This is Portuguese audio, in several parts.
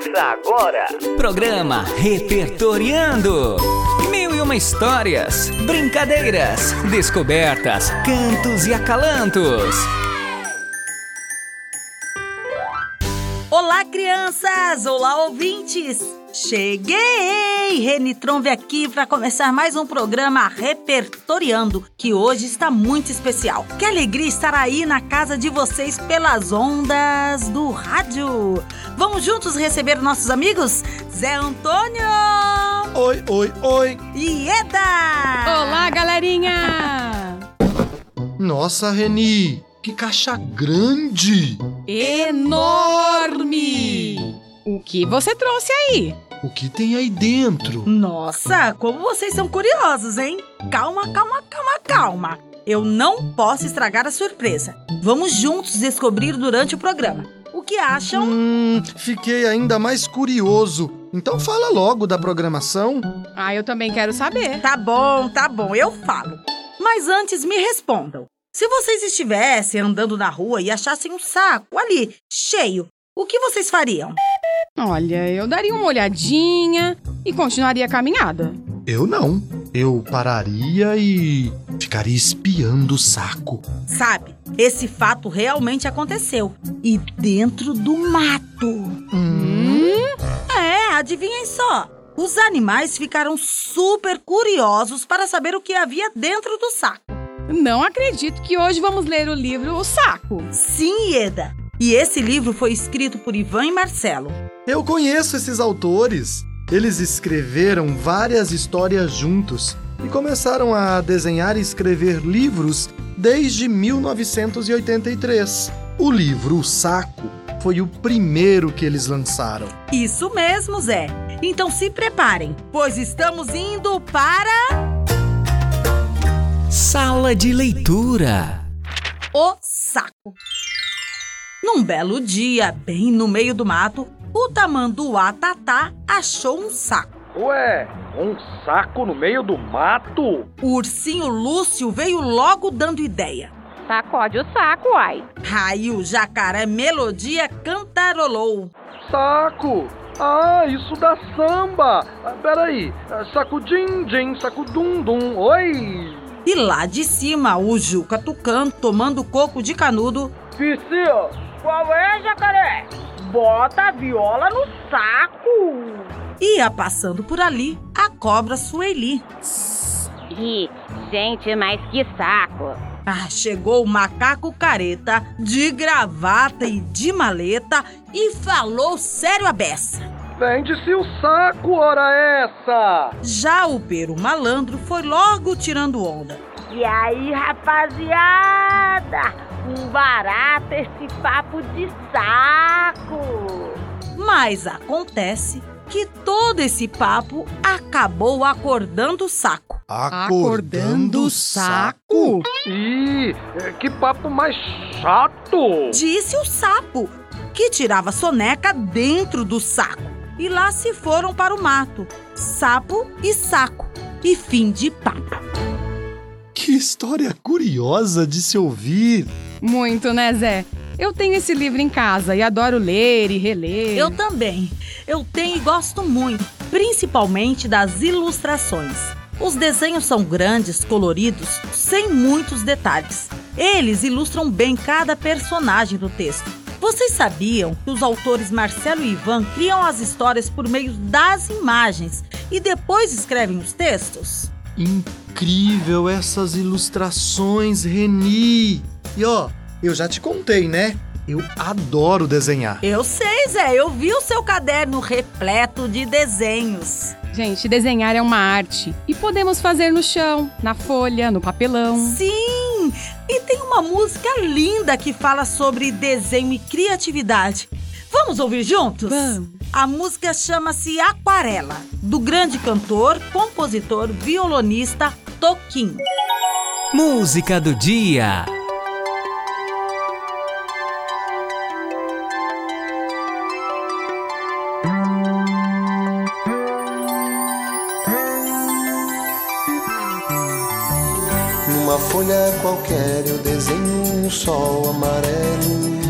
Ouça agora. Programa Repertoriando. Mil e uma histórias, brincadeiras, descobertas, cantos e acalantos. Olá, crianças! Olá, ouvintes! Cheguei! Reni Trombe aqui para começar mais um programa Repertoriando, que hoje está muito especial. Que alegria estar aí na casa de vocês pelas ondas do rádio. Vamos juntos receber nossos amigos? Zé Antônio! Oi, oi, oi! E Eda! Olá, galerinha! Nossa, Reni, que caixa grande! Enorme! O que você trouxe aí? O que tem aí dentro? Nossa, como vocês são curiosos, hein? Calma, calma, calma, calma. Eu não posso estragar a surpresa. Vamos juntos descobrir durante o programa. O que acham? Hum, fiquei ainda mais curioso. Então fala logo da programação. Ah, eu também quero saber. Tá bom, tá bom, eu falo. Mas antes me respondam. Se vocês estivessem andando na rua e achassem um saco ali, cheio, o que vocês fariam? Olha, eu daria uma olhadinha e continuaria a caminhada. Eu não. Eu pararia e ficaria espiando o saco. Sabe, esse fato realmente aconteceu. E dentro do mato. Hum? É, adivinhem só. Os animais ficaram super curiosos para saber o que havia dentro do saco. Não acredito que hoje vamos ler o livro O Saco. Sim, Ieda. E esse livro foi escrito por Ivan e Marcelo. Eu conheço esses autores. Eles escreveram várias histórias juntos e começaram a desenhar e escrever livros desde 1983. O livro O Saco foi o primeiro que eles lançaram. Isso mesmo, Zé. Então se preparem, pois estamos indo para. Sala de leitura. O Saco. Num belo dia, bem no meio do mato, o tamanduá Tatá achou um saco. Ué, um saco no meio do mato? O ursinho Lúcio veio logo dando ideia. Sacode o saco, ai. Aí o jacaré Melodia cantarolou. Saco! Ah, isso dá samba! Ah, peraí, saco din din, saco dum dum, oi! E lá de cima, o Juca Tucano, tomando coco de canudo. Psyu, qual é, jacaré? Bota a viola no saco! Ia passando por ali a cobra Sueli. Ih, gente, mas que saco! Ah, chegou o macaco careta, de gravata e de maleta, e falou sério a beça. Vende-se o saco, ora essa! Já o peru malandro foi logo tirando onda. E aí, rapaziada? Um barato esse papo de saco! Mas acontece que todo esse papo acabou acordando o saco. Acordando o saco? Ih, que papo mais chato! Disse o sapo, que tirava soneca dentro do saco. E lá se foram para o mato, sapo e saco. E fim de papo. Que história curiosa de se ouvir! Muito, né, Zé? Eu tenho esse livro em casa e adoro ler e reler. Eu também. Eu tenho e gosto muito, principalmente das ilustrações. Os desenhos são grandes, coloridos, sem muitos detalhes. Eles ilustram bem cada personagem do texto. Vocês sabiam que os autores Marcelo e Ivan criam as histórias por meio das imagens e depois escrevem os textos? Incrível essas ilustrações, Reni! E ó, eu já te contei, né? Eu adoro desenhar. Eu sei, Zé. Eu vi o seu caderno repleto de desenhos. Gente, desenhar é uma arte. E podemos fazer no chão, na folha, no papelão. Sim! E tem uma música linda que fala sobre desenho e criatividade. Vamos ouvir juntos? Vamos. A música chama-se Aquarela, do grande cantor, compositor, violonista Toquinho. Música do dia. Numa folha qualquer eu desenho um sol amarelo.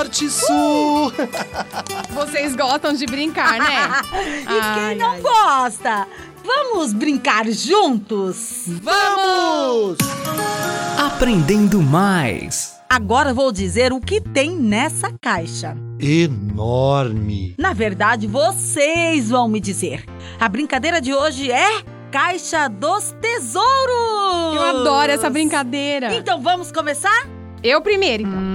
Norte e sul! Vocês gostam de brincar, né? e Ai, quem não ai. gosta? Vamos brincar juntos? Vamos! Aprendendo mais. Agora vou dizer o que tem nessa caixa. Enorme! Na verdade, vocês vão me dizer. A brincadeira de hoje é Caixa dos Tesouros! Eu adoro essa brincadeira. Então vamos começar? Eu primeiro, então. Hum,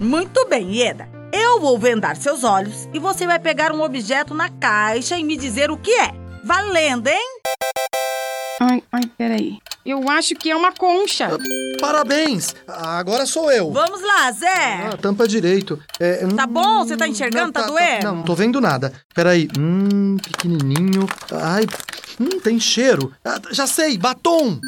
Muito bem, Ieda. Eu vou vendar seus olhos e você vai pegar um objeto na caixa e me dizer o que é. Valendo, hein? Ai, ai, peraí. Eu acho que é uma concha. parabéns! Agora sou eu. Vamos lá, Zé. Ah, tampa direito. É, Tá hum, bom? Você tá enxergando? Tá doendo? Não, não tô vendo nada. Peraí. Hum, pequenininho. Ai, hum, tem cheiro. Ah, já sei, batom!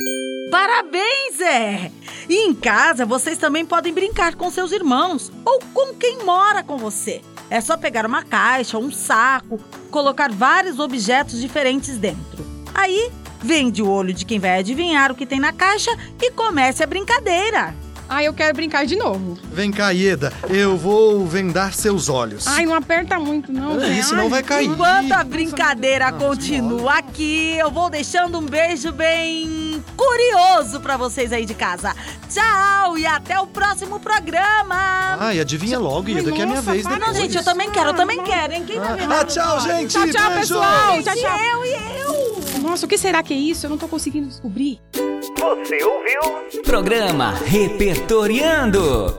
Parabéns, Zé! E em casa vocês também podem brincar com seus irmãos ou com quem mora com você. É só pegar uma caixa, um saco, colocar vários objetos diferentes dentro. Aí, vende o olho de quem vai adivinhar o que tem na caixa e comece a brincadeira. Ai, eu quero brincar de novo. Vem cá, Ieda, eu vou vendar seus olhos. Ai, não aperta muito, não. É, senão Ai, vai cair. Enquanto a brincadeira continua aqui, eu vou deixando um beijo bem curioso pra vocês aí de casa. Tchau e até o próximo programa. Ai, adivinha logo, Ieda, que é minha nossa, vez para, Não, depois. gente, eu também quero, eu também quero, hein? Quem vai ver? Ah, tchau, gente! Tchau, tchau, beijo! pessoal. Tchau, tchau. Eu e eu. Nossa, o que será que é isso? Eu não tô conseguindo descobrir. Você ouviu? Programa Repertoriando.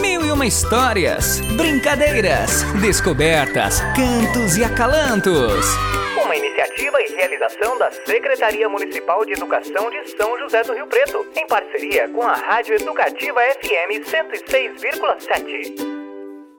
Mil e uma histórias, brincadeiras, descobertas, cantos e acalantos. Uma iniciativa e realização da Secretaria Municipal de Educação de São José do Rio Preto, em parceria com a Rádio Educativa FM 106,7.